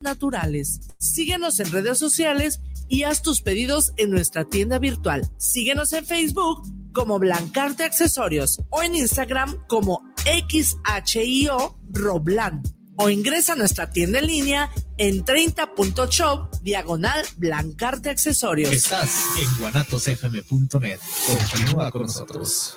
naturales. Síguenos en redes sociales y haz tus pedidos en nuestra tienda virtual. Síguenos en Facebook como Blancarte Accesorios o en Instagram como XHIO Roblan o ingresa a nuestra tienda en línea en 30.shop diagonal Blancarte Accesorios. Estás en guanatosfm.net. Continúa con nosotros.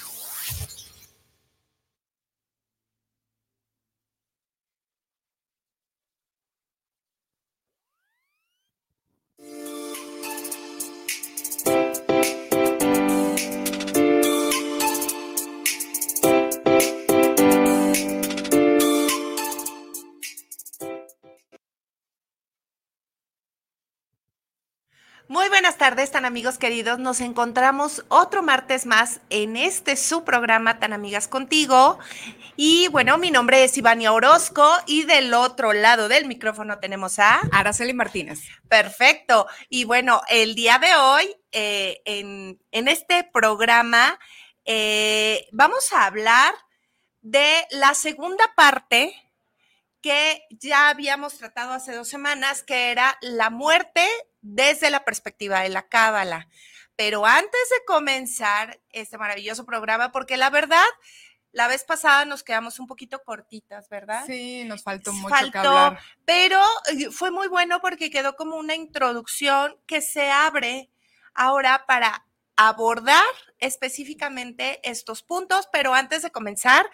tardes, tan amigos queridos. Nos encontramos otro martes más en este su programa Tan Amigas Contigo. Y bueno, mi nombre es Ivania Orozco y del otro lado del micrófono tenemos a Araceli Martínez. Perfecto. Y bueno, el día de hoy, eh, en, en, este programa, eh, vamos a hablar de la segunda parte que ya habíamos tratado hace dos semanas, que era la muerte desde la perspectiva de la cábala. Pero antes de comenzar este maravilloso programa, porque la verdad, la vez pasada nos quedamos un poquito cortitas, ¿verdad? Sí, nos faltó mucho que hablar. Pero eh, fue muy bueno porque quedó como una introducción que se abre ahora para abordar específicamente estos puntos, pero antes de comenzar,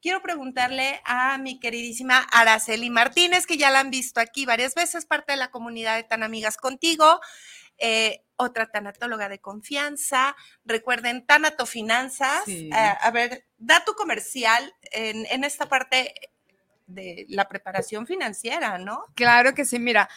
quiero preguntarle a mi queridísima Araceli Martínez, que ya la han visto aquí varias veces, parte de la comunidad de Tan Amigas Contigo, eh, otra tanatóloga de confianza. Recuerden, Tanato Finanzas. Eh, a ver, da tu comercial en, en esta parte de la preparación financiera, ¿no? Claro que sí, mira,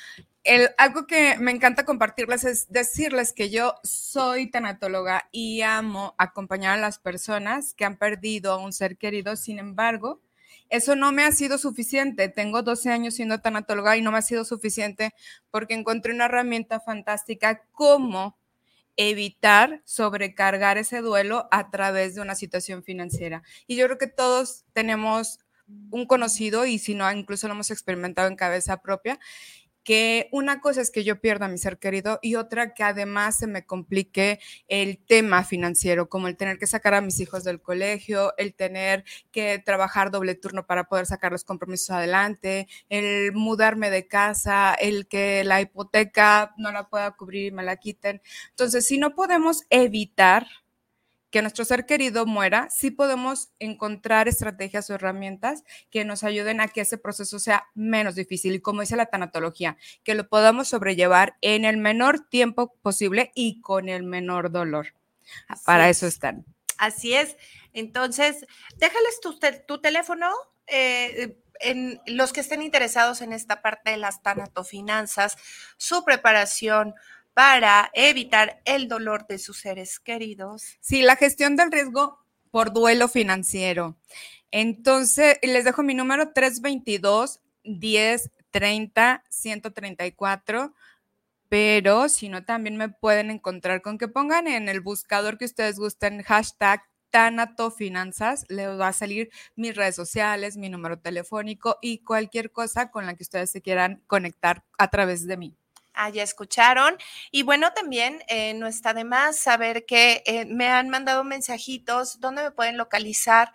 algo que me encanta compartirles es decirles que yo soy tanatóloga y amo acompañar a las personas que han perdido a un ser querido. Sin embargo, eso no me ha sido suficiente. Tengo 12 años siendo tanatóloga y no me ha sido suficiente porque encontré una herramienta fantástica como evitar sobrecargar ese duelo a través de una situación financiera. Y yo creo que todos tenemos un conocido y si no, incluso lo hemos experimentado en cabeza propia que una cosa es que yo pierda a mi ser querido y otra que además se me complique el tema financiero, como el tener que sacar a mis hijos del colegio, el tener que trabajar doble turno para poder sacar los compromisos adelante, el mudarme de casa, el que la hipoteca no la pueda cubrir y me la quiten. Entonces, si no podemos evitar que nuestro ser querido muera, sí podemos encontrar estrategias o herramientas que nos ayuden a que ese proceso sea menos difícil y como dice la tanatología, que lo podamos sobrellevar en el menor tiempo posible y con el menor dolor. Para eso están. Así es. Entonces, déjales tu, tu teléfono. Eh, en los que estén interesados en esta parte de las tanatofinanzas, su preparación, para evitar el dolor de sus seres queridos. Sí, la gestión del riesgo por duelo financiero. Entonces, les dejo mi número 322 1030 134 pero si no, también me pueden encontrar con que pongan en el buscador que ustedes gusten hashtag Tanatofinanzas, les va a salir mis redes sociales, mi número telefónico y cualquier cosa con la que ustedes se quieran conectar a través de mí. Ah, ya escucharon. Y bueno, también eh, no está de más saber que eh, me han mandado mensajitos donde me pueden localizar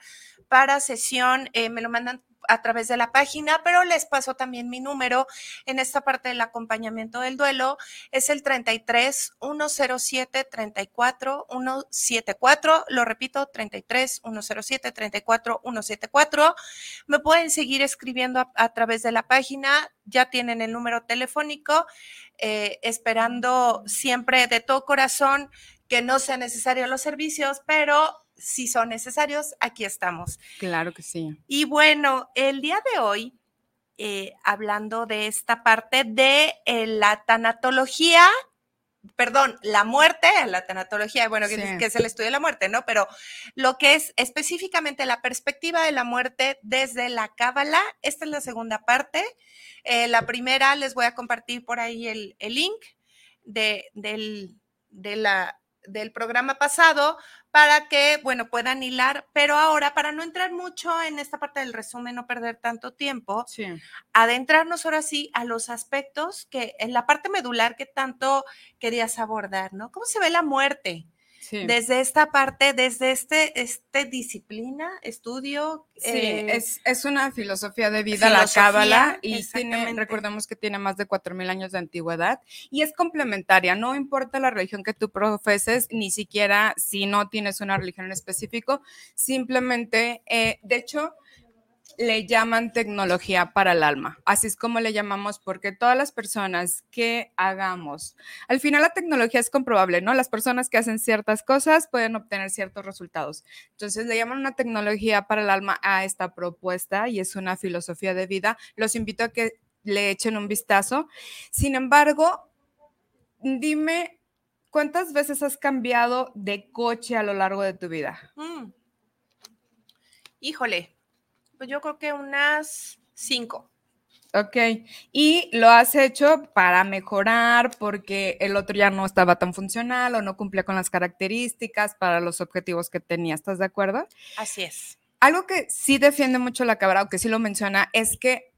para sesión. Eh, me lo mandan a través de la página, pero les paso también mi número en esta parte del acompañamiento del duelo. Es el 33 107 34 174. Lo repito, 33 107 34 174. Me pueden seguir escribiendo a, través de la página. Ya tienen el número telefónico. Eh, esperando siempre de todo corazón que no sean necesarios los servicios, pero si son necesarios, aquí estamos. Claro que sí. Y bueno, el día de hoy, eh, hablando de esta parte de eh, la tanatología perdón, la muerte, la tanatología, bueno, que, es el estudio de la muerte, ¿no? Pero lo que es específicamente la perspectiva de la muerte desde la cábala, esta es la segunda parte. Eh, la primera, les voy a compartir por ahí el, el link de, del, de la, del programa pasado para que, bueno, puedan hilar, pero ahora, para no entrar mucho en esta parte del resumen, no perder tanto tiempo, Sí. adentrarnos ahora sí a los aspectos que en la parte medular que tanto querías abordar, ¿no? ¿Cómo se ve la muerte? Sí. Desde esta parte, desde este, este disciplina, estudio. Sí, eh, es, es una filosofía de vida, la filosofía, cábala, y tiene, recordemos que tiene más de 4.000 años de antigüedad, y es complementaria, no importa la religión que tú profeses, ni siquiera si no tienes una religión en específico, simplemente, eh, de hecho, le llaman tecnología para el alma, así es como le llamamos, porque todas las personas que hagamos, al final la tecnología es comprobable, ¿no? Las personas que hacen ciertas cosas pueden obtener ciertos resultados. Entonces le llaman una tecnología para el alma a esta propuesta y es una filosofía de vida. Los invito a que le echen un vistazo. Sin embargo, dime, ¿cuántas veces has cambiado de coche a lo largo de tu vida? mm. Híjole, pues yo creo que unas cinco. Ok, y lo has hecho para mejorar porque el otro ya no estaba tan funcional o no cumplía con las características para los objetivos que tenía. ¿Estás de acuerdo? Así es. Algo que sí defiende mucho la cabra, o que sí lo menciona, es que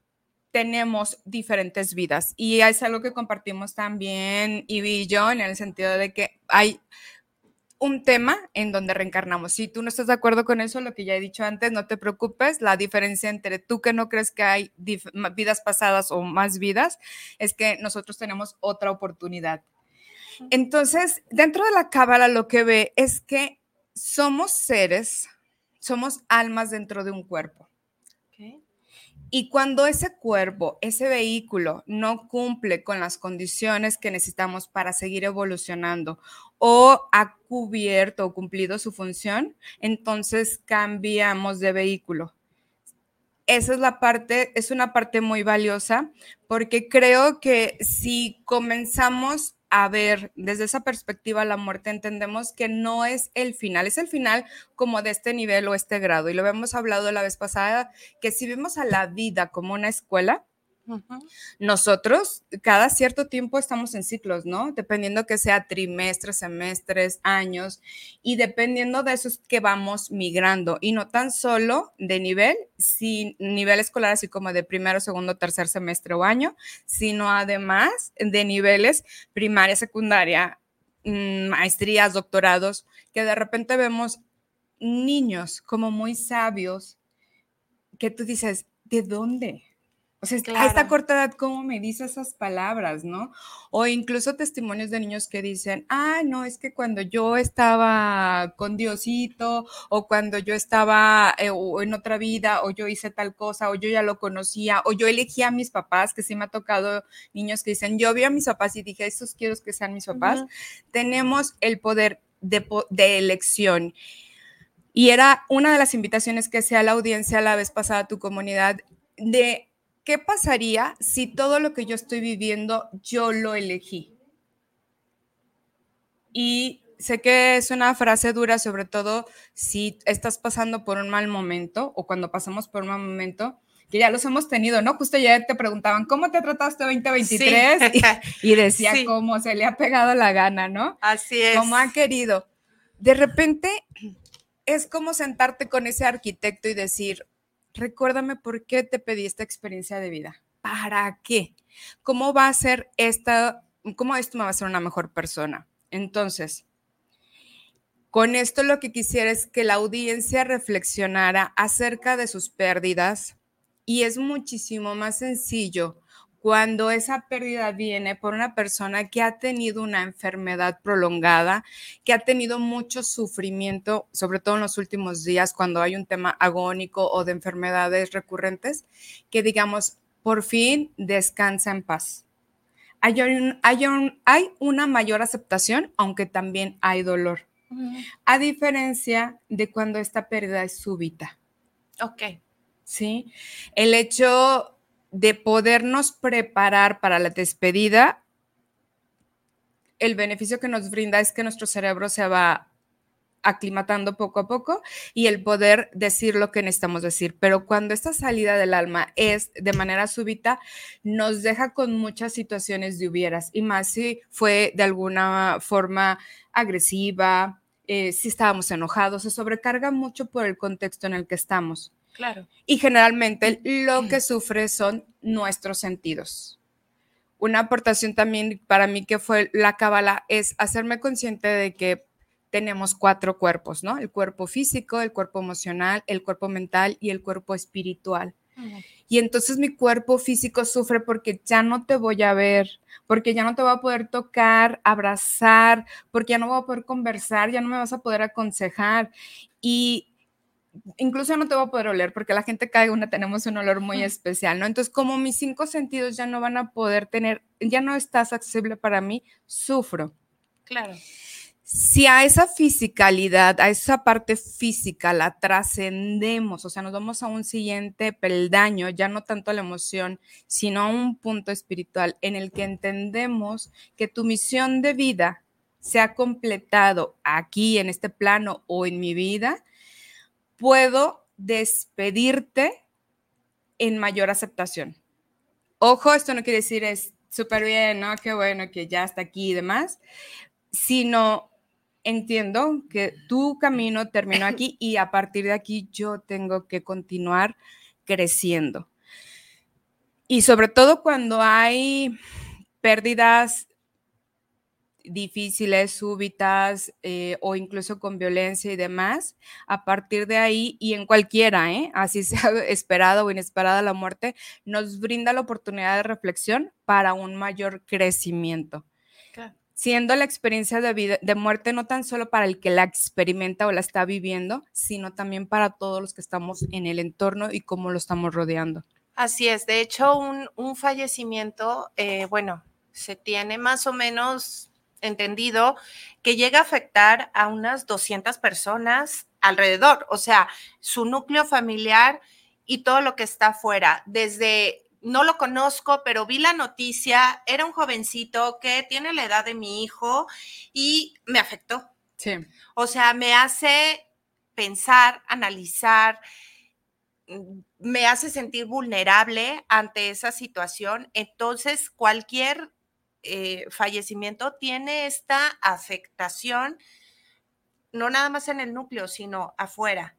tenemos diferentes vidas y es algo que compartimos también Ivy y yo en el sentido de que hay un tema en donde reencarnamos. Si tú no estás de acuerdo con eso, lo que ya he dicho antes, no te preocupes. La diferencia entre tú que no crees que hay vidas pasadas o más vidas es que nosotros tenemos otra oportunidad. Entonces, dentro de la cábala lo que ve es que somos seres, somos almas dentro de un cuerpo. Y cuando ese cuerpo, ese vehículo no cumple con las condiciones que necesitamos para seguir evolucionando o ha cubierto o cumplido su función, entonces cambiamos de vehículo. Esa es la parte, es una parte muy valiosa porque creo que si comenzamos a ver desde esa perspectiva la muerte, entendemos que no es el final, es el final como de este nivel o este grado. Y lo habíamos hablado la vez pasada, que si vemos a la vida como una escuela, Nosotros cada cierto tiempo estamos en ciclos, ¿no? Dependiendo que sea trimestres, semestres, años, y dependiendo de eso es que vamos migrando, y no tan solo de nivel, sin nivel escolar, así como de primero, segundo, tercer semestre o año, sino además de niveles primaria, secundaria, mm, maestrías, doctorados, que de repente vemos niños como muy sabios, que tú dices, ¿de dónde? O sea, a esta Claro. corta edad, ¿cómo me dice esas palabras, no? O incluso testimonios de niños que dicen, ah, no, es que cuando yo estaba con Diosito, o cuando yo estaba eh, o en otra vida, o yo hice tal cosa, o yo ya lo conocía, o yo elegí a mis papás, que sí me ha tocado niños que dicen, yo vi a mis papás y dije, estos quiero que sean mis papás. Tenemos el poder de, po- de elección. Y era una de las invitaciones que hacía la audiencia la vez pasada a tu comunidad de qué pasaría si todo lo que yo estoy viviendo yo lo elegí. Y sé que es una frase dura, sobre todo si estás pasando por un mal momento o cuando pasamos por un mal momento, que ya los hemos tenido, ¿no? Justo ya te preguntaban, ¿cómo te trataste 2023? Sí. Y, y decía, Sí. cómo se le ha pegado la gana, ¿no? Así es. como ha querido. De repente es como sentarte con ese arquitecto y decir, recuérdame por qué te pedí esta experiencia de vida. ¿Para qué? ¿Cómo va a ser esta, cómo esto me va a hacer una mejor persona? Entonces, con esto lo que quisiera es que la audiencia reflexionara acerca de sus pérdidas y es muchísimo más sencillo cuando esa pérdida viene por una persona que ha tenido una enfermedad prolongada, que ha tenido mucho sufrimiento, sobre todo en los últimos días, cuando hay un tema agónico o de enfermedades recurrentes, que digamos, por fin descansa en paz. Hay, un- hay un- hay una mayor aceptación, aunque también hay dolor, a diferencia de cuando esta pérdida es súbita. Ok. ¿sí? El hecho de podernos preparar para la despedida el beneficio que nos brinda es que nuestro cerebro se va aclimatando poco a poco y el poder decir lo que necesitamos decir. Pero cuando esta salida del alma es de manera súbita, nos deja con muchas situaciones de hubieras y más si fue de alguna forma agresiva, eh, si estábamos enojados, se sobrecarga mucho por el contexto en el que estamos. Claro. Y generalmente lo que sufre son nuestros sentidos. Una aportación también para mí que fue la cábala es hacerme consciente de que tenemos cuatro cuerpos, ¿no? El cuerpo físico, el cuerpo emocional, el cuerpo mental y el cuerpo espiritual. Y entonces mi cuerpo físico sufre porque ya no te voy a ver, porque ya no te voy a poder tocar, abrazar, porque ya no voy a poder conversar, ya no me vas a poder aconsejar. Y incluso no te voy a poder oler porque la gente cae una tenemos un olor muy especial, ¿no? Entonces, como mis cinco sentidos ya no van a poder tener, ya no estás accesible para mí, sufro. Claro si a esa fisicalidad, a esa parte física la trascendemos, o sea, nos vamos a un siguiente peldaño, ya no tanto a la emoción, sino a un punto espiritual en el que entendemos que tu misión de vida se ha completado aquí en este plano o en mi vida, puedo despedirte en mayor aceptación. Ojo, esto no quiere decir es súper bien, ¿no? Qué bueno que ya está aquí y demás, sino entiendo que tu camino terminó aquí y a partir de aquí yo tengo que continuar creciendo. Y sobre todo cuando hay pérdidas difíciles, súbitas eh, o incluso con violencia y demás, a partir de ahí y en cualquiera, ¿eh? así sea esperada o inesperada la muerte, nos brinda la oportunidad de reflexión para un mayor crecimiento siendo la experiencia de, vida, de muerte no tan solo para el que la experimenta o la está viviendo, sino también para todos los que estamos en el entorno y cómo lo estamos rodeando. Así es, de hecho, un, fallecimiento, eh, bueno, se tiene más o menos entendido que llega a afectar a unas 200 personas alrededor, o sea, su núcleo familiar y todo lo que está afuera, desde no lo conozco, pero vi la noticia, era un jovencito que tiene la edad de mi hijo y me afectó. Sí. O sea, me hace pensar, analizar, me hace sentir vulnerable ante esa situación. Entonces, cualquier eh, fallecimiento tiene esta afectación, no nada más en el núcleo, sino afuera.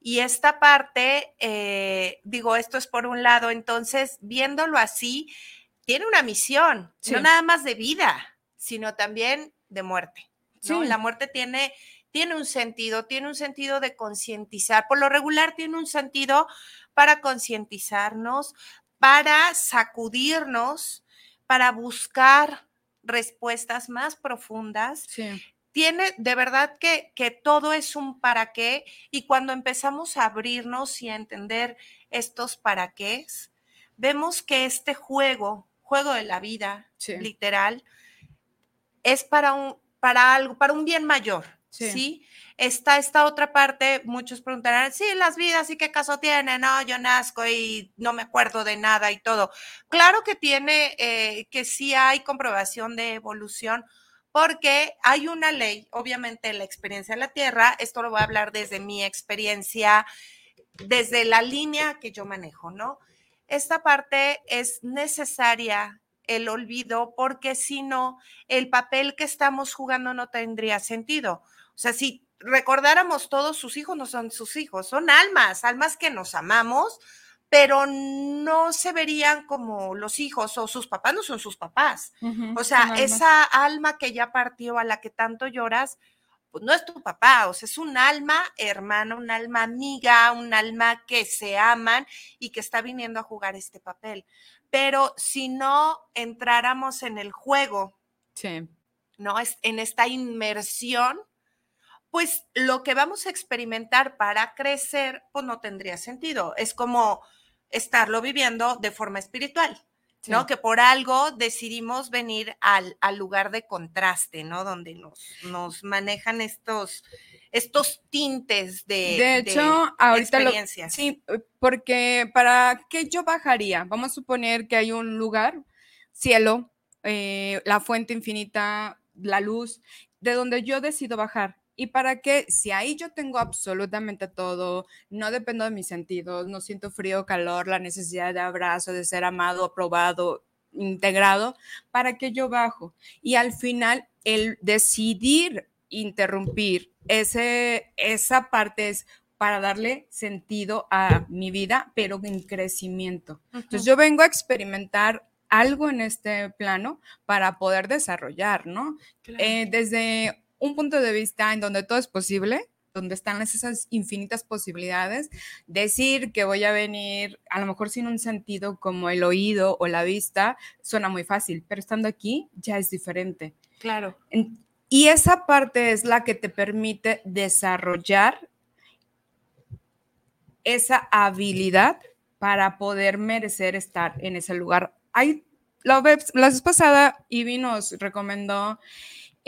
Y esta parte, eh, digo, esto es por un lado, entonces, viéndolo así, tiene una misión, no nada más de vida, sino también de muerte. ¿no? La muerte tiene, tiene un sentido, tiene un sentido de concientizar. Por lo regular, tiene un sentido para concientizarnos, para sacudirnos, para buscar respuestas más profundas. Sí. Tiene de verdad que, que todo es un para qué y cuando empezamos a abrirnos y a entender estos para qué, vemos que este juego, juego de la vida, literal, es para un, para algo, para un bien mayor, ¿sí? Está esta otra parte, muchos preguntarán, sí, las vidas, ¿y qué caso tiene? No, yo nazco y no me acuerdo de nada y todo. Claro que tiene, eh, que sí hay comprobación de evolución, porque hay una ley, obviamente la experiencia de la Tierra, esto lo voy a hablar desde mi experiencia, desde la línea que yo manejo, ¿no? Esta parte es necesaria el olvido porque si no, el papel que estamos jugando no tendría sentido. O sea, si recordáramos todos sus hijos, no son sus hijos, son almas, almas que nos amamos, pero no se verían como los hijos o sus papás no son sus papás. o sea, esa alma que ya partió a la que tanto lloras, pues no es tu papá, o sea, es un alma hermana, un alma amiga, un alma que se aman y que está viniendo a jugar este papel. Pero si no entráramos en el juego, ¿no? En esta inmersión, pues lo que vamos a experimentar para crecer, pues no tendría sentido. Es como estarlo viviendo de forma espiritual, ¿no? Que por algo decidimos venir al, lugar de contraste, ¿no? Donde nos, nos manejan estos, estos tintes de, de hecho, ahorita experiencias. sí, porque para qué yo bajaría, vamos a suponer que hay un lugar, cielo, eh, la fuente infinita, la luz, de donde yo decido bajar. ¿Y para qué? Si ahí yo tengo absolutamente todo, no dependo de mis sentidos, no siento frío, calor, la necesidad de abrazo, de ser amado, aprobado, integrado, ¿para qué yo bajo? Y al final, el decidir interrumpir ese, esa parte es para darle sentido a mi vida, pero en crecimiento. Entonces yo vengo a experimentar algo en este plano para poder desarrollar, ¿no? Eh, desde un punto de vista en donde todo es posible, donde están esas infinitas posibilidades, decir que voy a venir, a lo mejor sin un sentido como el oído o la vista, suena muy fácil, pero estando aquí ya es diferente. Claro. Y esa parte es la que te permite desarrollar esa habilidad para poder merecer estar en ese lugar. Hay, la vez, la vez pasada, Ivy nos recomendó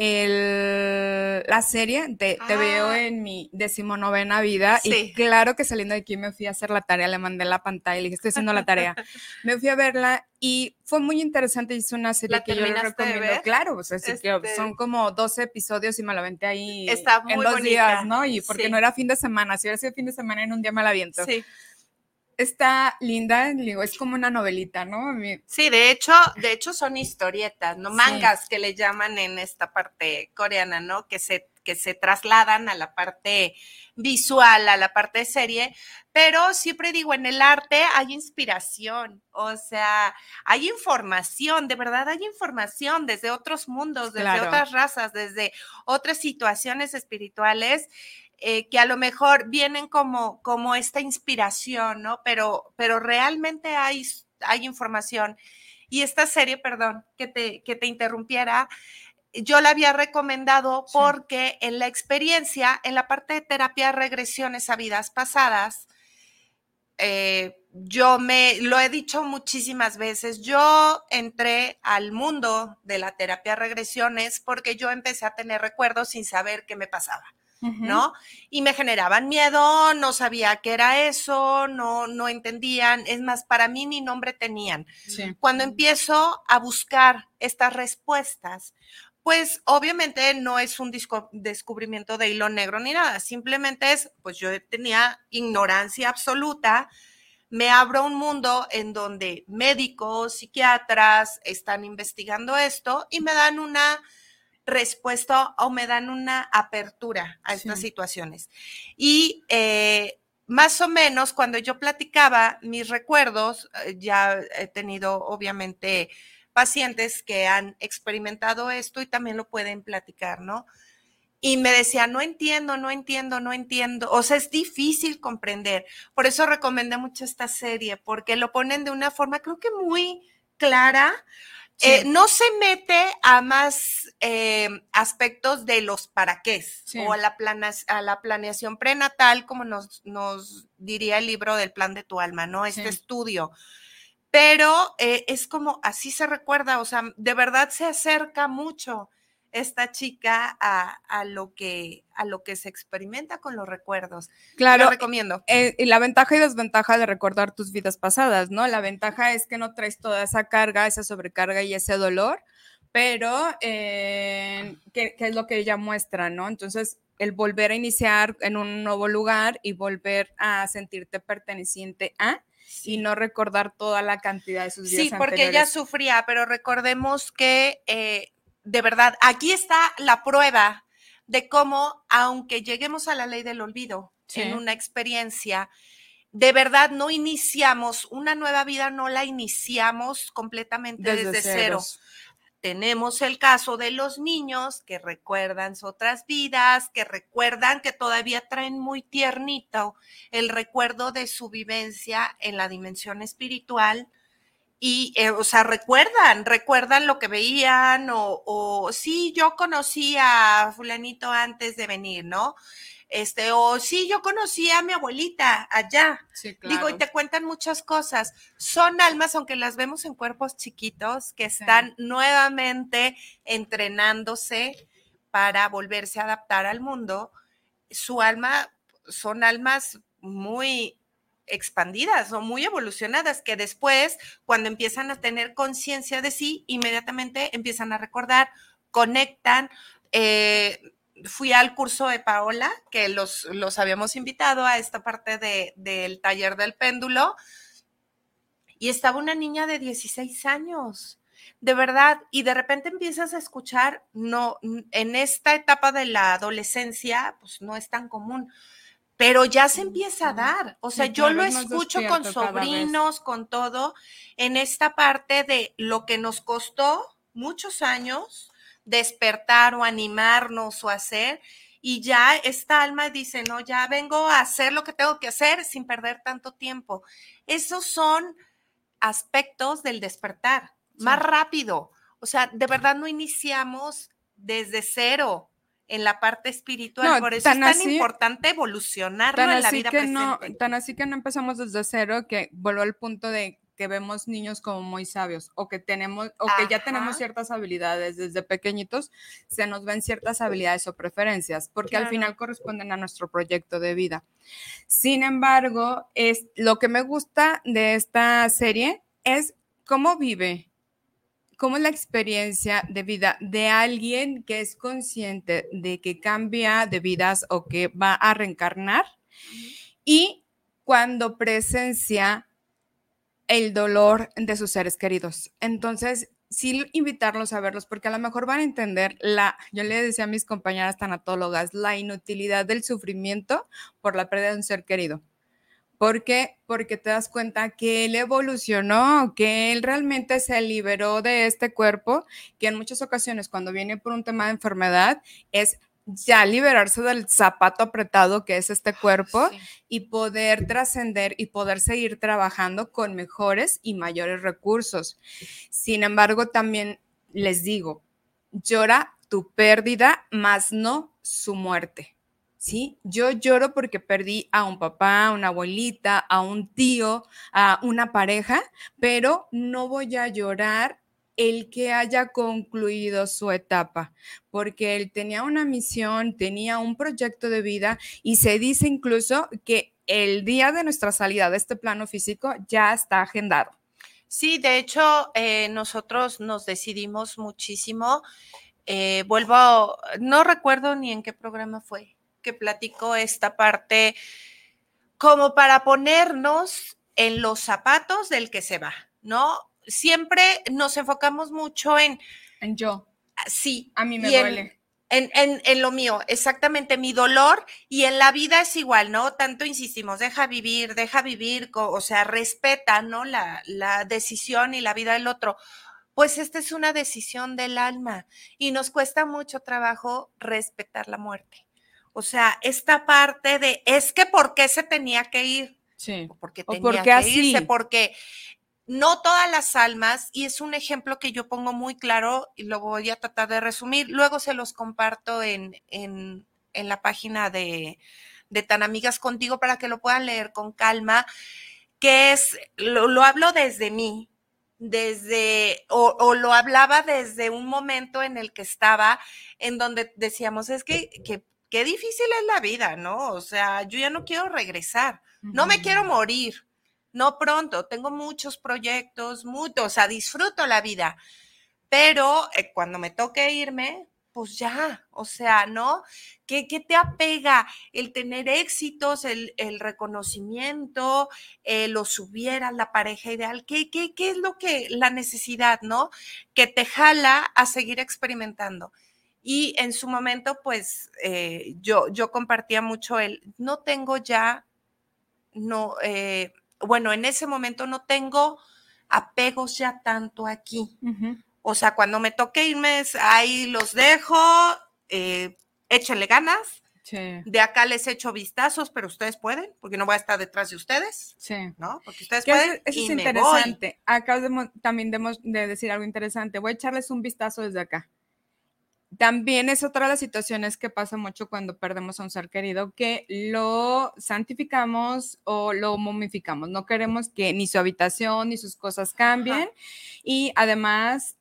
el, la serie Te, veo ah. en mi decimonovena vida. Y claro que saliendo de aquí me fui a hacer la tarea, le mandé la pantalla y le dije, estoy haciendo la tarea. me fui a verla y fue muy interesante, hizo una serie que yo recomiendo, claro, o sea, que este son como 12 episodios y me la aventé ahí en dos días, ¿no? Y porque no era fin de semana, si hubiera sido fin de semana en un día me la. Sí está linda, digo, es como una novelita, ¿no? Sí, de hecho, de hecho son historietas, ¿no? Mangas que le llaman en esta parte coreana, ¿no? Que se, que se trasladan a la parte visual, a la parte de serie, pero siempre digo, en el arte hay inspiración, o sea, hay información, de verdad hay información desde otros mundos, desde otras razas, desde otras situaciones espirituales eh, que a lo mejor vienen como, como esta inspiración, ¿no? Pero, pero realmente hay, hay información. Y esta serie, perdón, que te, que te interrumpiera, yo la había recomendado porque en la experiencia, en la parte de terapia regresiones a vidas pasadas, eh, yo me lo he dicho muchísimas veces, yo entré al mundo de la terapia regresiones porque yo empecé a tener recuerdos sin saber qué me pasaba. ¿No? Y me generaban miedo, no sabía qué era eso, no, no entendían, es más, para mí ni nombre tenían. Cuando empiezo a buscar estas respuestas, pues obviamente no es un descubrimiento de hilo negro ni nada, simplemente es, pues yo tenía ignorancia absoluta, me abro un mundo en donde médicos, psiquiatras están investigando esto y me dan una respuesta o me dan una apertura a estas situaciones. Y eh, más o menos cuando yo platicaba mis recuerdos, eh, ya he tenido obviamente pacientes que han experimentado esto y también lo pueden platicar, ¿no? Y me decía, no entiendo, no entiendo, no entiendo. O sea, es difícil comprender. Por eso recomendé mucho esta serie, porque lo ponen de una forma, creo que muy clara, eh, no se mete a más eh, aspectos de los para qué o a la, a la planeación prenatal, como nos, nos, diría el libro del plan de tu alma, ¿no? Este estudio. Pero eh, es como así se recuerda, o sea, de verdad se acerca mucho esta chica a, lo que, a lo que se experimenta con los recuerdos. Claro. Lo recomiendo. Eh, y la ventaja y desventaja de recordar tus vidas pasadas, ¿no? La ventaja es que no traes toda esa carga, esa sobrecarga y ese dolor, pero eh, ¿qué, es lo que ella muestra, ¿no? Entonces, el volver a iniciar en un nuevo lugar y volver a sentirte perteneciente a y no recordar toda la cantidad de sus vidas. Sí, porque ella sufría, pero recordemos que eh, de verdad, aquí está la prueba de cómo, aunque lleguemos a la ley del olvido en una experiencia, de verdad no iniciamos una nueva vida, no la iniciamos completamente desde, cero. Tenemos el caso de los niños que recuerdan otras vidas, que recuerdan que todavía traen muy tiernito el recuerdo de su vivencia en la dimensión espiritual y, eh, o sea, recuerdan, recuerdan lo que veían o, o, sí, yo conocí a fulanito antes de venir, ¿no? Este, o sí, yo conocí a mi abuelita allá. Sí, claro. Digo, y te cuentan muchas cosas. Son almas, aunque las vemos en cuerpos chiquitos, que están nuevamente entrenándose para volverse a adaptar al mundo. Su alma son almas muy expandidas o muy evolucionadas que después, cuando empiezan a tener conciencia de sí, inmediatamente empiezan a recordar conectan. Eh, fui al curso de Paola, que los, los habíamos invitado a esta parte de, del taller del péndulo, y estaba una niña de 16 años, de verdad, y de repente empiezas a escuchar, no, en esta etapa de la adolescencia, pues no es tan común, pero ya se empieza a dar. O sea, yo lo escucho con sobrinos, con todo, en esta parte de lo que nos costó muchos años despertar o animarnos o hacer. Y ya esta alma dice, no, ya vengo a hacer lo que tengo que hacer sin perder tanto tiempo. Esos son aspectos del despertar, más rápido. O sea, de verdad no iniciamos desde cero en la parte espiritual. Por eso es tan importante evolucionarlo en la vida que presente. No, tan así que no empezamos desde cero, que vuelvo al punto de que vemos niños como muy sabios o que tenemos o que ya tenemos ciertas habilidades desde pequeñitos, se nos ven ciertas habilidades o preferencias, porque al final corresponden a nuestro proyecto de vida. Sin embargo, es lo que me gusta de esta serie es cómo vive cómo es la experiencia de vida de alguien que es consciente de que cambia de vidas o que va a reencarnar y cuando presencia el dolor de sus seres queridos. Entonces, sí invitarlos a verlos porque a lo mejor van a entender la, yo le decía a mis compañeras tanatólogas, la inutilidad del sufrimiento por la pérdida de un ser querido. ¿Por qué? Porque te das cuenta que él evolucionó, que él realmente se liberó de este cuerpo, que en muchas ocasiones cuando viene por un tema de enfermedad es ya liberarse del zapato apretado que es este cuerpo y poder trascender y poder seguir trabajando con mejores y mayores recursos. Sin embargo, también les digo, llora tu pérdida, más no su muerte. ¿Sí? Yo lloro porque perdí a un papá, a una abuelita, a un tío, a una pareja, pero no voy a llorar el que haya concluido su etapa, porque él tenía una misión, tenía un proyecto de vida y se dice incluso que el día de nuestra salida de este plano físico ya está agendado. Sí, de hecho, eh, nosotros nos decidimos muchísimo. Eh, vuelvo, no recuerdo ni en qué programa fue, que platicó esta parte como para ponernos en los zapatos del que se va, ¿no? Siempre nos enfocamos mucho en... En yo. Ah, sí. A mí me duele. En, en, en, lo mío, exactamente, mi dolor y en la vida es igual, ¿no? Tanto insistimos, deja vivir, deja vivir, o sea, respeta, ¿no? La, la decisión y la vida del otro. Pues esta es una decisión del alma y nos cuesta mucho trabajo respetar la muerte. O sea, esta parte de, es que ¿por qué se tenía que ir? Sí. porque tenía que irse, porque no todas las almas, y es un ejemplo que yo pongo muy claro y lo voy a tratar de resumir, luego se los comparto en, en, en la página de, de Tan Amigas Contigo para que lo puedan leer con calma, que es, lo, lo hablo desde mí, desde, o, o, lo hablaba desde un momento en el que estaba, en donde decíamos, es que, que qué difícil es la vida, ¿no? O sea, yo ya no quiero regresar, no me quiero morir, no pronto, tengo muchos proyectos, muchos, o sea, disfruto la vida, pero eh, cuando me toque irme, pues ya, o sea, ¿no? ¿Qué, qué te apega el tener éxitos, el, el reconocimiento, eh, lo subieras, la pareja ideal? ¿Qué, ¿Qué, qué es lo que, la necesidad, ¿no? Que te jala a seguir experimentando. Y en su momento, pues eh, yo, yo compartía mucho el, no tengo ya, no, eh, bueno, en ese momento no tengo apegos ya tanto aquí. O sea, cuando me toque irme, ahí los dejo, eh, échenle ganas. De acá les echo vistazos, pero ustedes pueden, porque no voy a estar detrás de ustedes. Sí. ¿No? Porque ustedes pueden. Eso, es interesante. Acá también debemos de decir algo interesante. Voy a echarles un vistazo desde acá también es otra de las situaciones que pasa mucho cuando perdemos a un ser querido, que lo santificamos o lo momificamos. No queremos que ni su habitación ni sus cosas cambien. Y además,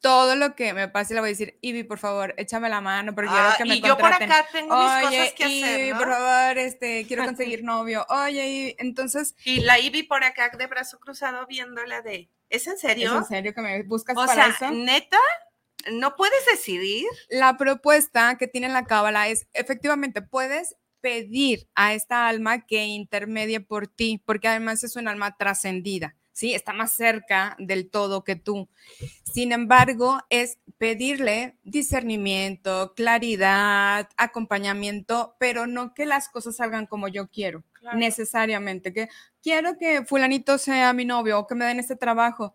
todo lo que me pase le voy a decir, Ivy, por favor, échame la mano, porque quiero ah, que me y contraten. yo por acá tengo mis cosas que Ivy, hacer, por favor, este, quiero conseguir novio. Oye, Ivy, entonces... Y la Ivy por acá de brazo cruzado viéndola de, ¿es en serio? ¿Es en serio que me buscas o para sea, eso? ¿neta? ¿No puedes decidir? La propuesta que tiene la cábala es, efectivamente, puedes pedir a esta alma que intermedie por ti, porque además es un alma trascendida. ¿sí? Está más cerca del todo que tú. Sin embargo, es pedirle discernimiento, claridad, acompañamiento, pero no que las cosas salgan como yo quiero, necesariamente, que quiero que fulanito sea mi novio o que me den este trabajo.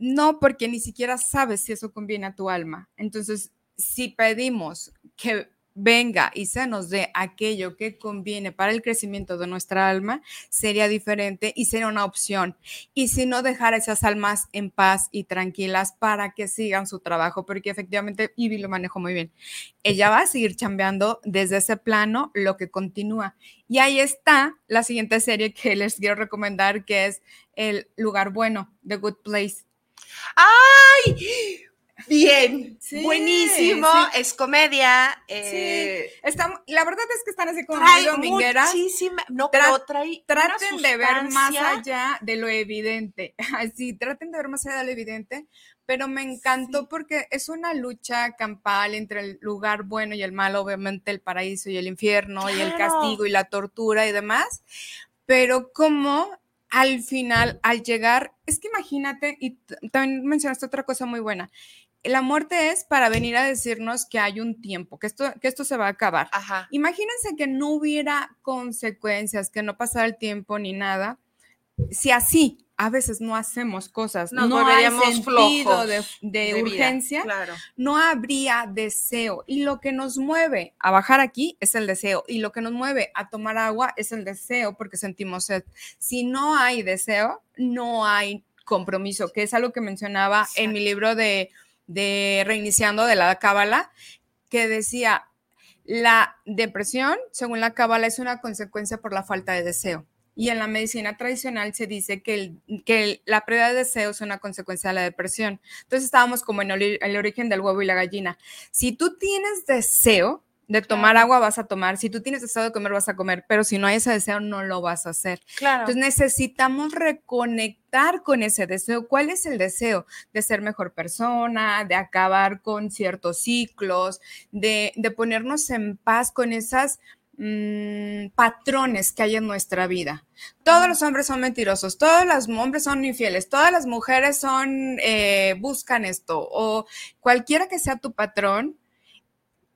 No, porque ni siquiera sabes si eso conviene a tu alma. Entonces, si pedimos que venga y se nos dé aquello que conviene para el crecimiento de nuestra alma, sería diferente y sería una opción. Y si no, dejar esas almas en paz y tranquilas para que sigan su trabajo, porque efectivamente Ivy lo manejo muy bien. Ella va a seguir chambeando desde ese plano lo que continúa. Y ahí está la siguiente serie que les quiero recomendar, que es El lugar bueno, The Good Place. ¡Ay! Bien, buenísimo, es comedia. Eh, la verdad es que están así como trae muchísima, no, pero trae traten de ver más allá de lo evidente, así, traten de ver más allá de lo evidente, pero me encantó porque es una lucha campal entre el lugar bueno y el malo, obviamente el paraíso y el infierno y el castigo y la tortura y demás, pero como al final, al llegar, es que imagínate, y también mencionaste otra cosa muy buena, la muerte es para venir a decirnos que hay un tiempo, que esto, que esto se va a acabar. Imagínense que no hubiera consecuencias, que no pasara el tiempo ni nada. Si así a veces no hacemos cosas, no hay sentido de, urgencia, no habría deseo. Y lo que nos mueve a bajar aquí es el deseo. Y lo que nos mueve a tomar agua es el deseo porque sentimos sed. Si no hay deseo, no hay compromiso, que es algo que mencionaba en mi libro de de Reiniciando de la Cábala, que decía, la depresión, según la Cábala, es una consecuencia por la falta de deseo. Y en la medicina tradicional se dice que, el, que la pérdida de deseo es una consecuencia de la depresión. Entonces estábamos como en el origen del huevo y la gallina. Si tú tienes deseo, de tomar agua vas a tomar, si tú tienes deseo de comer vas a comer, pero si no hay ese deseo no lo vas a hacer. Claro. Entonces necesitamos reconectar con ese deseo. ¿Cuál es el deseo? De ser mejor persona, de acabar con ciertos ciclos, de, ponernos en paz con esas mm, patrones que hay en nuestra vida. Todos los hombres son mentirosos, todos los hombres son infieles, todas las mujeres son, eh, buscan esto, o cualquiera que sea tu patrón,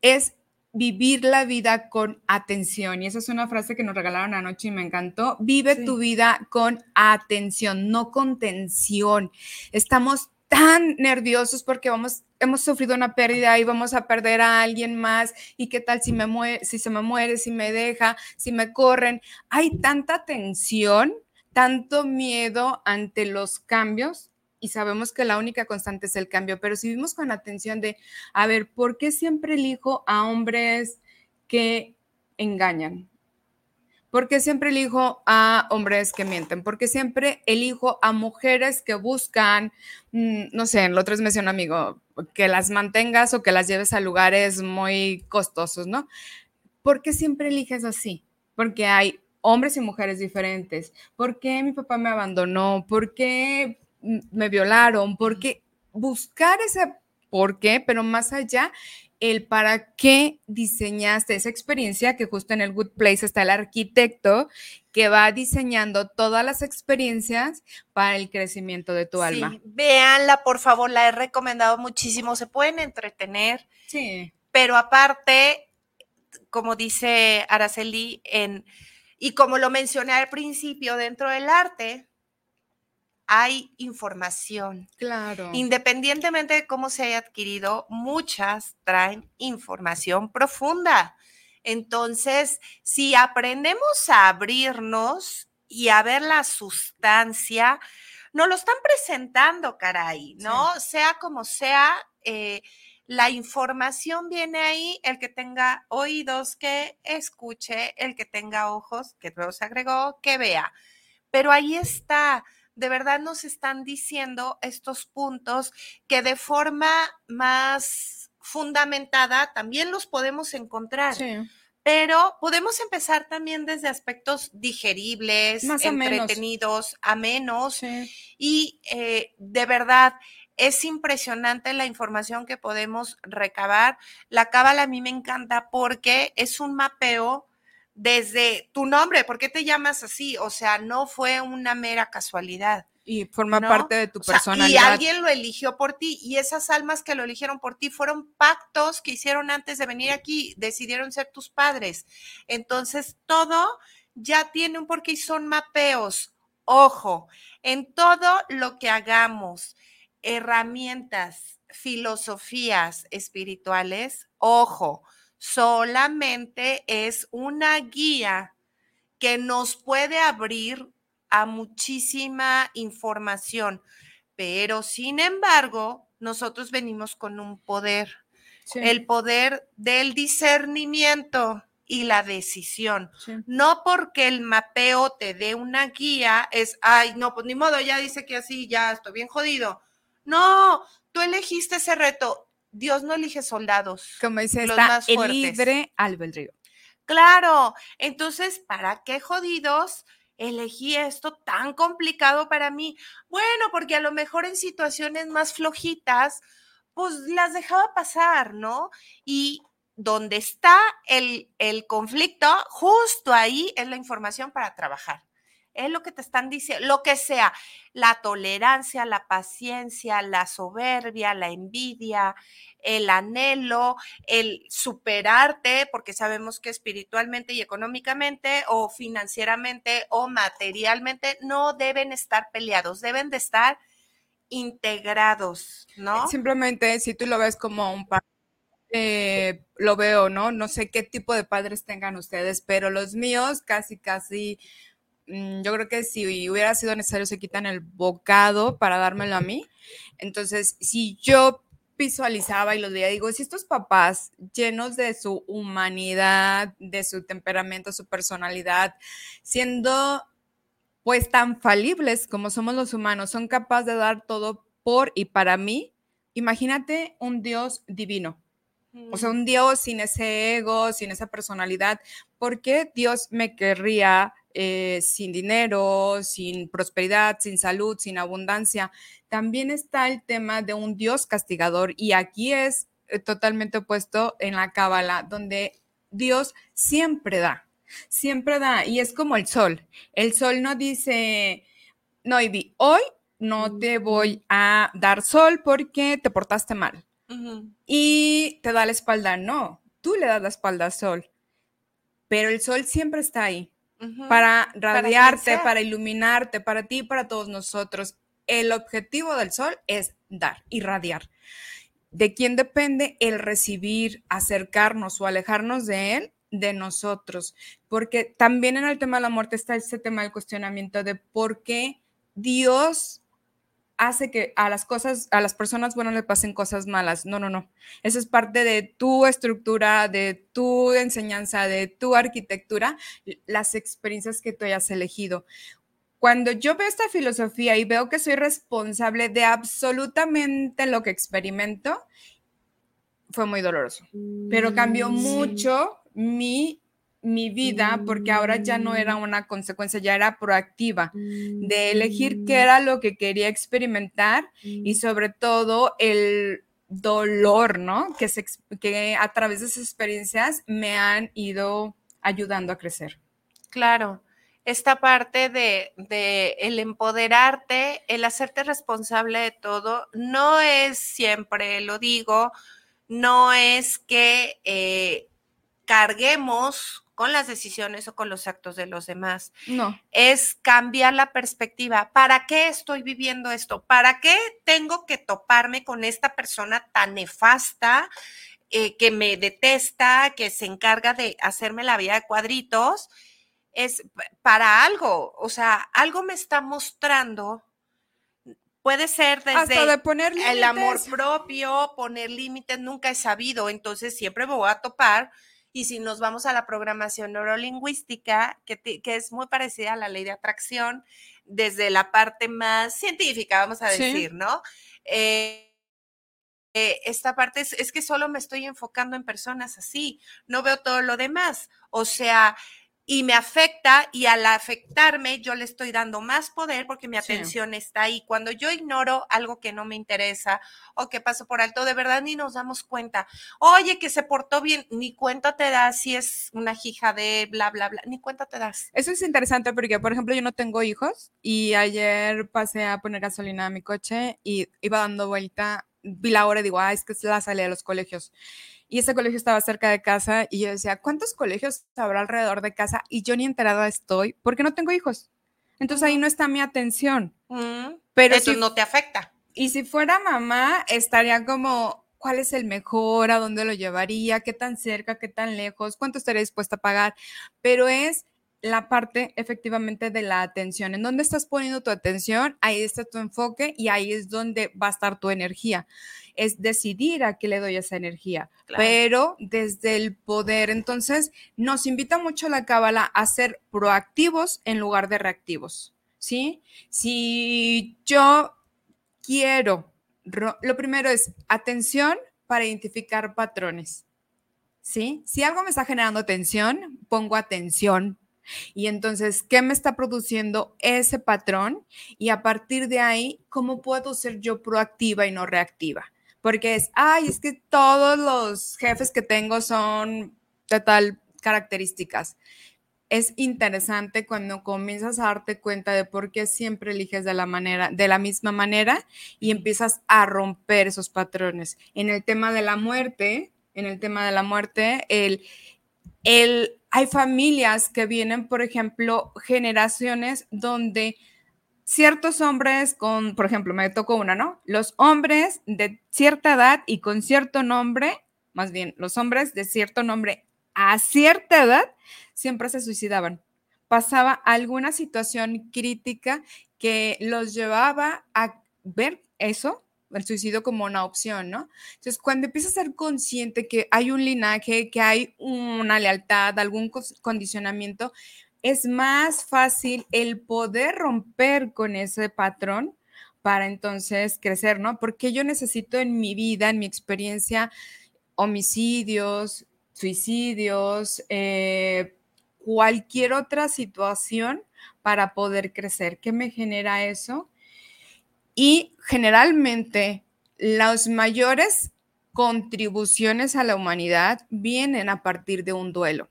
es vivir la vida con atención. Y esa es una frase que nos regalaron anoche y me encantó. Vive tu vida con atención, no con tensión. Estamos tan nerviosos porque vamos, hemos sufrido una pérdida y vamos a perder a alguien más y qué tal si me muere, si se me muere, si me deja, si me corren. Hay tanta tensión, tanto miedo ante los cambios y sabemos que la única constante es el cambio, pero si vivimos con atención de, a ver, ¿por qué siempre elijo a hombres que engañan? ¿Por qué siempre elijo a hombres que mienten? ¿Por qué siempre elijo a mujeres que buscan, mm, no sé, lo otro es un amigo, que las mantengas o que las lleves a lugares muy costosos, ¿no? ¿Por qué siempre eliges así? Porque hay hombres y mujeres diferentes. ¿Por qué mi papá me abandonó? ¿Por qué me violaron, porque buscar ese por qué, pero más allá, el para qué diseñaste esa experiencia, que justo en el Good Place está el arquitecto que va diseñando todas las experiencias para el crecimiento de tu alma. Sí, véanla, por favor, la he recomendado muchísimo, se pueden entretener. Sí. Pero aparte, como dice Araceli, en, y como lo mencioné al principio, dentro del arte, hay información. Claro. Independientemente de cómo se haya adquirido, muchas traen información profunda. Entonces, si aprendemos a abrirnos y a ver la sustancia, nos lo están presentando, caray, ¿no? Sea como sea, eh, la información viene ahí, el que tenga oídos, que escuche, el que tenga ojos, que luego se agregó, que vea. Pero ahí está de verdad nos están diciendo estos puntos que de forma más fundamentada también los podemos encontrar. Pero podemos empezar también desde aspectos digeribles, entretenidos, amenos. Y eh, de verdad, es impresionante la información que podemos recabar. La cábala a mí me encanta porque es un mapeo desde tu nombre, ¿por qué te llamas así? O sea, no fue una mera casualidad. Y forma parte de tu personalidad. y alguien lo eligió por ti y esas almas que lo eligieron por ti fueron pactos que hicieron antes de venir aquí, decidieron ser tus padres. Entonces, todo ya tiene un porqué y son mapeos. Ojo, en todo lo que hagamos, herramientas, filosofías espirituales, ojo, solamente es una guía que nos puede abrir a muchísima información, pero sin embargo, nosotros venimos con un poder, el poder del discernimiento y la decisión. No porque el mapeo te dé una guía, es, ay, no, pues ni modo, ya dice que así, ya estoy bien jodido. No, tú elegiste ese reto. Dios no elige soldados. Como dice, los está el libre albedrío. Claro, entonces, ¿para qué jodidos? elegí esto tan complicado para mí? Bueno, porque a lo mejor en situaciones más flojitas, pues las dejaba pasar, ¿no? Y donde está el, el conflicto, justo ahí es la información para trabajar es lo que te están diciendo, lo que sea, la tolerancia, la paciencia, la soberbia, la envidia, el anhelo, el superarte, porque sabemos que espiritualmente y económicamente o financieramente o materialmente no deben estar peleados, deben de estar integrados, ¿no? Simplemente si tú lo ves como un eh, lo veo, ¿no? No sé qué tipo de padres tengan ustedes, pero los míos casi, casi yo creo que si hubiera sido necesario se quitan el bocado para dármelo a mí. Entonces, si yo visualizaba y los veía, digo, si estos papás llenos de su humanidad, de su temperamento, su personalidad, siendo pues tan falibles como somos los humanos, son capaces de dar todo por y para mí, imagínate un Dios divino. O sea, mm. un Dios sin ese ego, sin esa personalidad. ¿Por qué Dios me querría eh, sin dinero, sin prosperidad, sin salud, sin abundancia. También está el tema de un Dios castigador y aquí es eh, totalmente opuesto en la Cábala, donde Dios siempre da, siempre da y es como el sol. El sol no dice, no, Ivy, hoy no te voy a dar sol porque te portaste mal. Y te da la espalda, no, tú le das la espalda al sol, pero el sol siempre está ahí para radiarte, para, iluminarte, para ti y para todos nosotros. El objetivo del sol es dar, irradiar. ¿De quién depende el recibir, acercarnos o alejarnos de él? De nosotros. Porque también en el tema de la muerte está ese tema del cuestionamiento de por qué Dios hace que a las cosas, a las personas buenas le pasen cosas malas. No, no, no. Eso es parte de tu estructura, de tu enseñanza, de tu arquitectura, las experiencias que tú hayas elegido. Cuando yo veo esta filosofía y veo que soy responsable de absolutamente lo que experimento, fue muy doloroso, pero cambió mm, mucho mi mi vida porque ahora ya no era mm. una consecuencia, ya era proactiva de elegir qué mm. era lo que quería experimentar y mm. sobre todo el dolor, ¿no? Que, se, que a través de esas experiencias me han ido ayudando a crecer. Claro, esta parte de, de, el empoderarte, el hacerte responsable de todo, no es siempre, lo digo, no es que eh, carguemos con las decisiones o con los actos de los demás. No. Es cambiar la perspectiva. ¿Para qué estoy viviendo esto? ¿Para qué tengo que toparme con esta persona tan nefasta? Eh, que me detesta, que se encarga de hacerme la vida de cuadritos, es para algo, o sea, algo me está mostrando. Puede ser desde de poner el amor propio, poner límites, nunca he sabido, entonces siempre me voy a topar y si nos vamos a la programación neurolingüística, que, que es muy parecida a la ley de atracción, desde la parte más científica, vamos a decir, ¿no? Eh, eh, esta parte es, es, que solo me estoy enfocando en personas así, no veo todo lo demás. O sea, y me afecta y al afectarme yo le estoy dando más poder porque mi Sí. atención está ahí. Cuando yo ignoro algo que no me interesa o que paso por alto, de verdad ni nos damos cuenta. Oye, que se portó bien, ni cuenta te das si es una hija de bla, bla, bla, ni cuenta te das. Eso es interesante porque, por ejemplo, yo no tengo hijos y ayer pasé a poner gasolina a mi coche y iba dando vuelta, vi la hora y digo, ah, es que es la salida de los colegios. Y ese colegio estaba cerca de casa y yo decía, ¿cuántos colegios habrá alrededor de casa? Y yo ni enterada estoy porque no tengo hijos. Entonces ahí no está mi atención. Mm, Pero Eso si- no te afecta. y si fuera mamá, estaría como, ¿cuál es el mejor? ¿A dónde lo llevaría? ¿Qué tan cerca? ¿Qué tan lejos? ¿Cuánto estaría dispuesta a pagar? Pero es la parte efectivamente de la atención. ¿En dónde estás poniendo tu atención? Ahí está tu enfoque y ahí es donde va a estar tu energía. Es decidir a qué le doy esa energía, Claro. pero desde el poder. Entonces, nos invita mucho la cábala a ser proactivos en lugar de reactivos. ¿Sí? Si yo quiero, ro- lo primero es atención para identificar patrones. ¿Sí? Si algo me está generando tensión, pongo atención. Y entonces, ¿qué me está produciendo ese patrón? Y a partir de ahí, ¿cómo puedo ser yo proactiva y no reactiva? Porque es, ay, es que todos los jefes que tengo son de tal características. Es interesante cuando comienzas a darte cuenta de por qué siempre eliges de la manera, de la misma manera y empiezas a romper esos patrones. En el tema de la muerte, en el tema de la muerte, el, hay familias que vienen, por ejemplo, generaciones donde ciertos hombres con, por ejemplo, me tocó una, ¿no? Los hombres de cierta edad y con cierto nombre, más bien, los hombres de cierto nombre a cierta edad, siempre se suicidaban. Pasaba alguna situación crítica que los llevaba a ver eso, el suicidio como una opción, ¿no? Entonces, cuando empiezas a ser consciente que hay un linaje, que hay una lealtad, algún condicionamiento, es más fácil el poder romper con ese patrón para entonces crecer, ¿no? Porque yo necesito en mi vida, en mi experiencia, homicidios, suicidios, eh, cualquier otra situación para poder crecer. ¿Qué me genera eso? Y generalmente las mayores contribuciones a la humanidad vienen a partir de un duelo.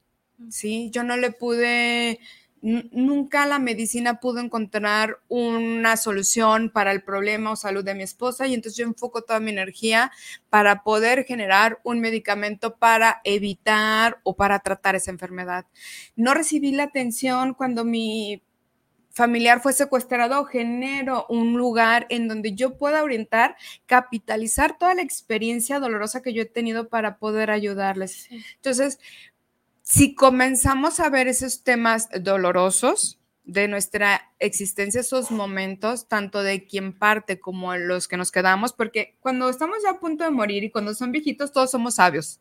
¿sí? Yo no le pude, nunca la medicina pudo encontrar una solución para el problema o salud de mi esposa y entonces yo enfoco toda mi energía para poder generar un medicamento para evitar o para tratar esa enfermedad. No recibí la atención cuando mi familiar fue secuestrado, genero un lugar en donde yo pueda orientar, capitalizar toda la experiencia dolorosa que yo he tenido para poder ayudarles. Entonces, si comenzamos a ver esos temas dolorosos de nuestra existencia, esos momentos, tanto de quien parte como los que nos quedamos, porque cuando estamos ya a punto de morir y cuando son viejitos, todos somos sabios.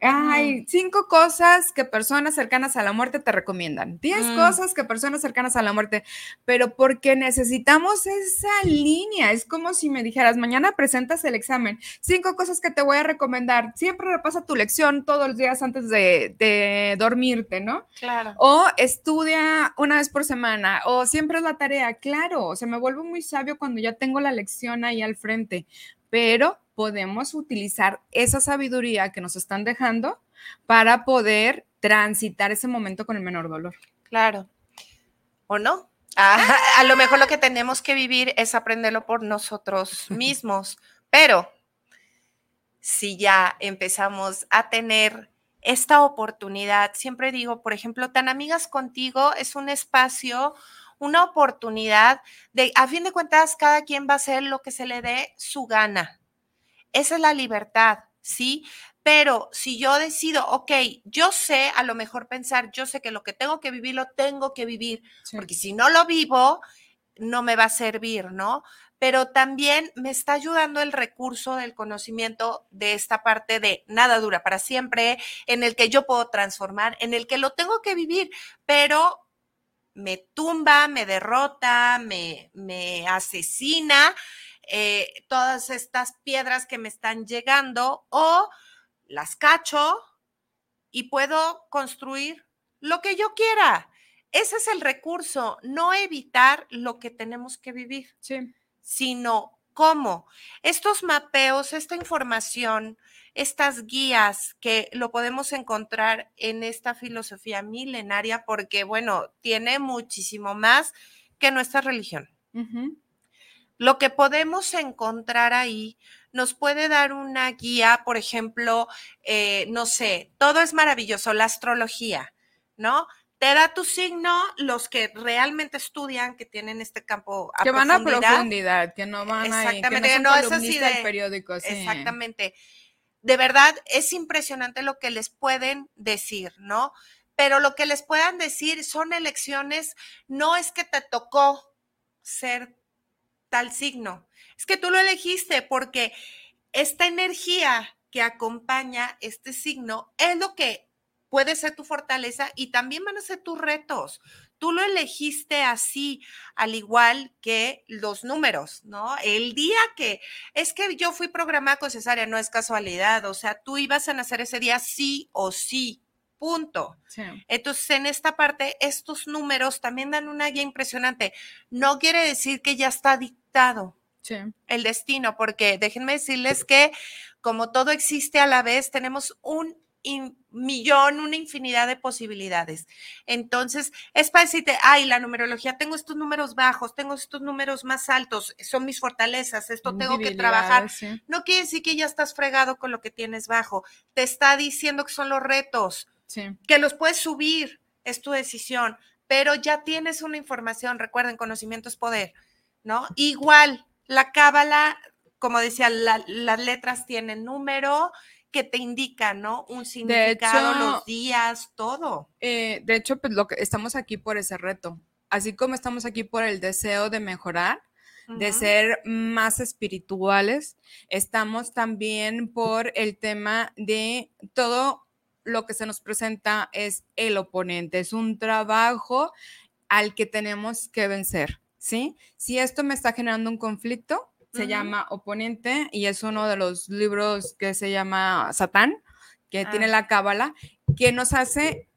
Hay cinco cosas que personas cercanas a la muerte te recomiendan. Diez Mm. cosas que personas cercanas a la muerte, pero porque necesitamos esa línea. Es como si me dijeras, mañana presentas el examen. Cinco cosas que te voy a recomendar. Siempre repasa tu lección todos los días antes de, de dormirte, ¿no? Claro. O estudia una vez por semana, o siempre es la tarea. Claro, o sea, me vuelvo muy sabio cuando ya tengo la lección ahí al frente, pero podemos utilizar esa sabiduría que nos están dejando para poder transitar ese momento con el menor dolor. Claro. ¿O no? Ah, a lo mejor lo que tenemos que vivir es aprenderlo por nosotros mismos, pero si ya empezamos a tener esta oportunidad, siempre digo, por ejemplo, tan amigas contigo es un espacio, una oportunidad de, a fin de cuentas, cada quien va a hacer lo que se le dé su gana. Esa es la libertad, ¿sí? Pero si yo decido, ok, yo sé a lo mejor pensar, yo sé que lo que tengo que vivir, lo tengo que vivir, porque si no lo vivo, no me va a servir, ¿no? Pero también me está ayudando el recurso del conocimiento de esta parte de nada dura para siempre, en el que yo puedo transformar, en el que lo tengo que vivir, pero me tumba, me derrota, me, me asesina, eh, todas estas piedras que me están llegando o las cacho y puedo construir lo que yo quiera. Ese es el recurso, no evitar lo que tenemos que vivir, Sí. sino cómo. Estos mapeos, esta información, estas guías que lo podemos encontrar en esta filosofía milenaria, porque, bueno, tiene muchísimo más que nuestra religión. Lo que podemos encontrar ahí nos puede dar una guía, por ejemplo, eh, no sé, todo es maravilloso, la astrología, ¿no? Te da tu signo, los que realmente estudian, que tienen este campo a Que van a profundidad, profundidad, que no van a que Exactamente, no son no es así columnistas del de- periódico. sí. Exactamente. De verdad, es impresionante lo que les pueden decir, ¿no? Pero lo que les puedan decir son elecciones, no es que te tocó ser tal signo, es que tú lo elegiste porque esta energía que acompaña este signo es lo que puede ser tu fortaleza y también van a ser tus retos. Tú lo elegiste así, al igual que los números, ¿no? El día que es que yo fui programada con cesárea, no es casualidad, o sea, tú ibas a nacer ese día sí o sí, punto. Sí. Entonces, en esta parte, estos números también dan una guía impresionante. No quiere decir que ya está dictado Sí. el destino, porque déjenme decirles que como todo existe a la vez, tenemos un in- millón, una infinidad de posibilidades. Entonces, es para decirte, ay, la numerología, tengo estos números bajos, tengo estos números más altos, son mis fortalezas, esto tengo que trabajar. Sí. No quiere decir que ya estás fregado con lo que tienes bajo, te está diciendo que son los retos, Sí. que los puedes subir, es tu decisión, pero ya tienes una información, recuerden, conocimiento es poder, ¿no? Igual, la cábala, como decía, la- las letras tienen número que te indican, ¿no? Un significado, hecho, los días, todo. Eh, de hecho, pues lo que estamos aquí por ese reto. Así como estamos aquí por el deseo de mejorar, de ser más espirituales, estamos también por el tema de todo lo que se nos presenta es el oponente, es un trabajo al que tenemos que vencer, ¿sí? Si esto me está generando un conflicto, se llama oponente y es uno de los libros que se llama Satán, que tiene Ah. la cábala, que nos hace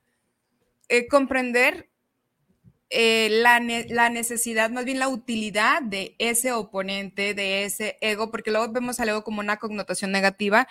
eh, comprender eh, la, ne- la necesidad, más bien la utilidad de ese oponente, de ese ego, porque luego vemos al ego como una connotación negativa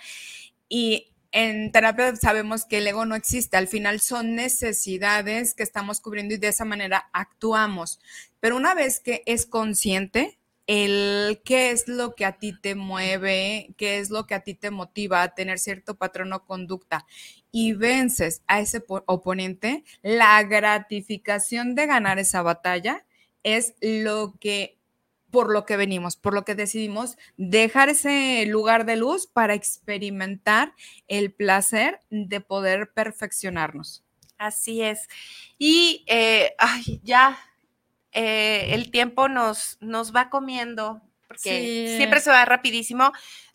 y en terapia sabemos que el ego no existe, al final son necesidades que estamos cubriendo y de esa manera actuamos. Pero una vez que es consciente, el qué es lo que a ti te mueve, qué es lo que a ti te motiva a tener cierto patrón o conducta y vences a ese po- oponente, la gratificación de ganar esa batalla es lo que por lo que venimos, por lo que decidimos dejar ese lugar de luz para experimentar el placer de poder perfeccionarnos. Así es. Y, eh, ay, ya, eh, el tiempo nos, nos va comiendo, porque Sí. siempre se va rapidísimo.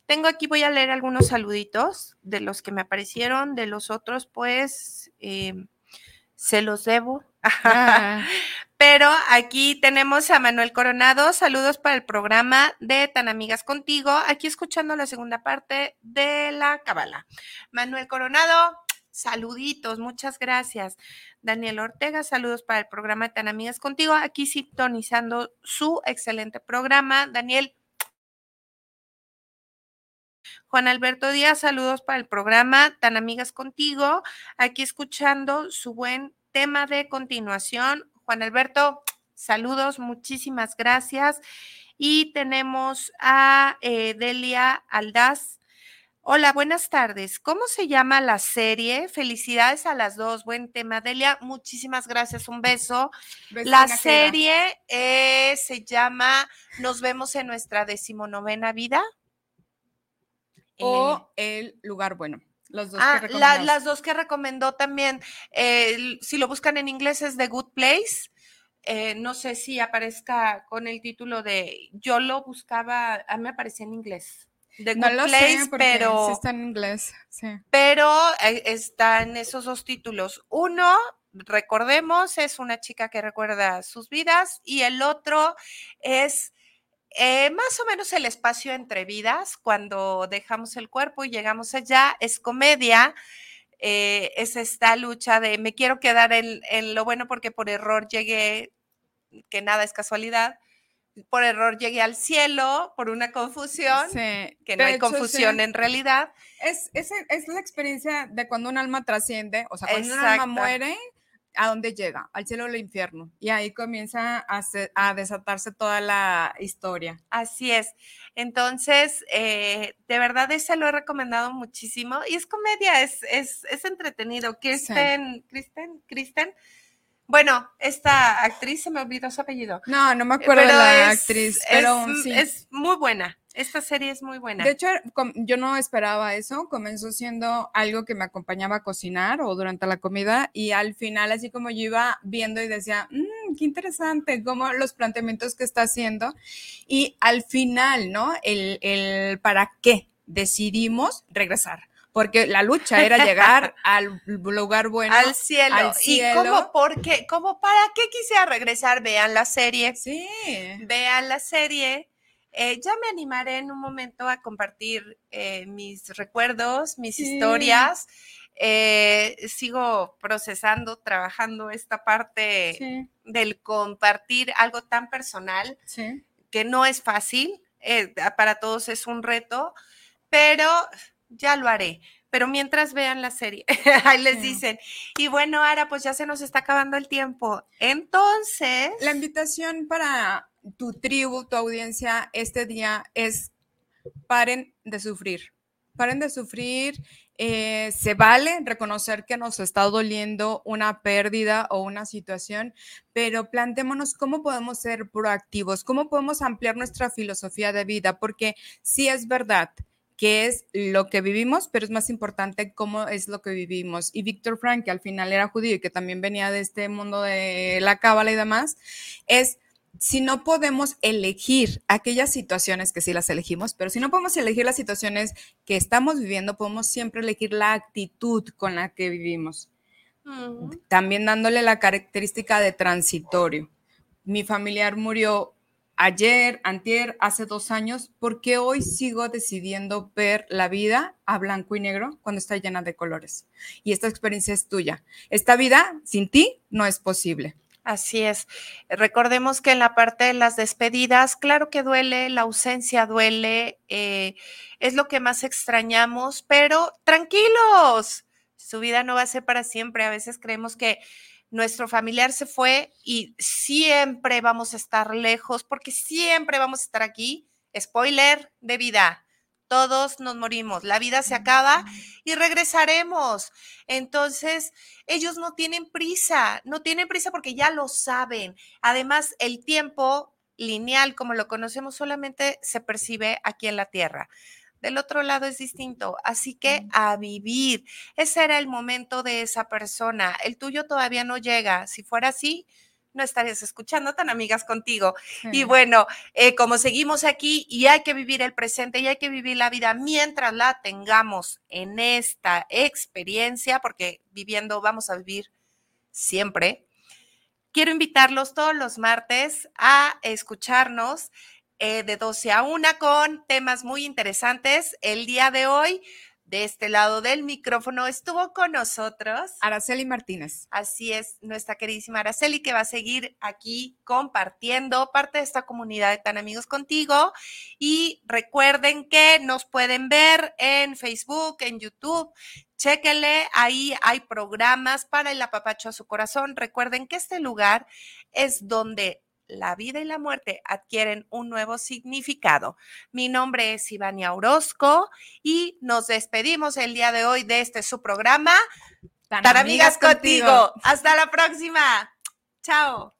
Tengo aquí, voy a leer algunos saluditos de los que me aparecieron, de los otros, pues, eh, se los debo. Ah, Pero aquí tenemos a Manuel Coronado. Saludos para el programa de Tan Amigas Contigo. Aquí escuchando la segunda parte de la Cábala. Manuel Coronado, saluditos, muchas gracias. Daniel Ortega, saludos para el programa de Tan Amigas Contigo. Aquí sintonizando su excelente programa. Daniel. Juan Alberto Díaz, saludos para el programa Tan Amigas Contigo. Aquí escuchando su buen tema de continuación. Juan Alberto, saludos, muchísimas gracias. Y tenemos a eh, Delia Aldaz. Hola, buenas tardes. ¿Cómo se llama la serie? Felicidades a las dos. Buen tema, Delia. Muchísimas gracias. Un beso. La serie eh, se llama Nos vemos en nuestra decimonovena vida. Eh, o el lugar bueno. Los dos que Ah, la- las dos que recomendó también, eh, si lo buscan en inglés es The Good Place. Eh, no sé si aparezca con el título de, yo lo buscaba, a mí me aparecía en inglés. The no Good lo Place, sé pero, sí está en inglés. Sí. pero eh, están esos dos títulos. Uno, recordemos, es una chica que recuerda sus vidas y el otro es eh, más o menos el espacio entre vidas, cuando dejamos el cuerpo y llegamos allá, es comedia. eh, es esta lucha de me quiero quedar en, en lo bueno porque por error llegué, que nada es casualidad, por error llegué al cielo, por una confusión, Sí, que no hay hecho, confusión sí. en realidad. Es, es, es la experiencia de cuando un alma trasciende, o sea, cuando un alma muere, ¿a dónde llega? Al cielo o al infierno. Y ahí comienza a, se- a desatarse toda la historia. Así es. Entonces, eh, de verdad, ese lo he recomendado muchísimo. Y es comedia, es, es, es entretenido. Kristen, Kristen, Kristen. Bueno, esta actriz se me olvidó su apellido. No, no me acuerdo de la es- actriz, pero es, sí. es muy buena. Esta serie es muy buena. De hecho, com- yo no esperaba eso, comenzó siendo algo que me acompañaba a cocinar o durante la comida y al final así como yo iba viendo y decía, "Mm, qué interesante, como los planteamientos que está haciendo y al final, ¿no? El, el para qué decidimos regresar, porque la lucha era llegar al lugar bueno. al cielo. al Y cielo. como porque, como para qué quisiera regresar, vean la serie. Sí, vean la serie. Eh, ya me animaré en un momento a compartir eh, mis recuerdos, mis Sí. historias. Eh, sigo procesando, trabajando esta parte sí, del compartir algo tan personal sí. que no es fácil, para todos es un reto, pero ya lo haré. Pero mientras vean la serie, ahí les dicen. Y bueno, ahora pues ya se nos está acabando el tiempo. Entonces, La invitación para tu tribu, tu audiencia este día es paren de sufrir. Paren de sufrir. eh, se vale reconocer que nos está doliendo una pérdida o una situación, pero plantémonos cómo podemos ser proactivos, cómo podemos ampliar nuestra filosofía de vida, porque sí es verdad que es lo que vivimos, pero es más importante cómo es lo que vivimos. Y Víctor Frank, que al final era judío y que también venía de este mundo de la cábala y demás, es si no podemos elegir aquellas situaciones que sí las elegimos, pero si no podemos elegir las situaciones que estamos viviendo, podemos siempre elegir la actitud con la que vivimos. También dándole la característica de transitorio. Mi familiar murió ayer, antier, hace dos años, ¿por qué hoy sigo decidiendo ver la vida a blanco y negro cuando está llena de colores? Y esta experiencia es tuya. Esta vida sin ti no es posible. Así es. Recordemos que en la parte de las despedidas, claro que duele, la ausencia duele, eh, es lo que más extrañamos, pero tranquilos, su vida no va a ser para siempre. A veces creemos que nuestro familiar se fue y siempre vamos a estar lejos porque siempre vamos a estar aquí. Spoiler de vida. Todos nos morimos, la vida se acaba y regresaremos. Entonces, ellos no tienen prisa, no tienen prisa porque ya lo saben. Además, el tiempo lineal, como lo conocemos, solamente se percibe aquí en la Tierra. Del otro lado es distinto, así que a vivir. Ese era el momento de esa persona. El tuyo todavía no llega. Si fuera así, no estarías escuchando tan amigas contigo. Y bueno, eh, como seguimos aquí y hay que vivir el presente y hay que vivir la vida mientras la tengamos en esta experiencia, porque viviendo vamos a vivir siempre. Quiero invitarlos todos los martes a escucharnos eh, de 12 a 1 con temas muy interesantes. El día de hoy, de este lado del micrófono, estuvo con nosotros. Araceli Martínez. Así es, nuestra queridísima Araceli, que va a seguir aquí compartiendo parte de esta comunidad de Tan Amigos Contigo. Y recuerden que nos pueden ver en Facebook, en YouTube. Chéquenle, ahí hay programas para el apapacho a su corazón. Recuerden que este lugar es donde la vida y la muerte adquieren un nuevo significado. Mi nombre es Ivania Orozco y nos despedimos el día de hoy de este su programa. Tan amigas contigo. Hasta la próxima. Chao.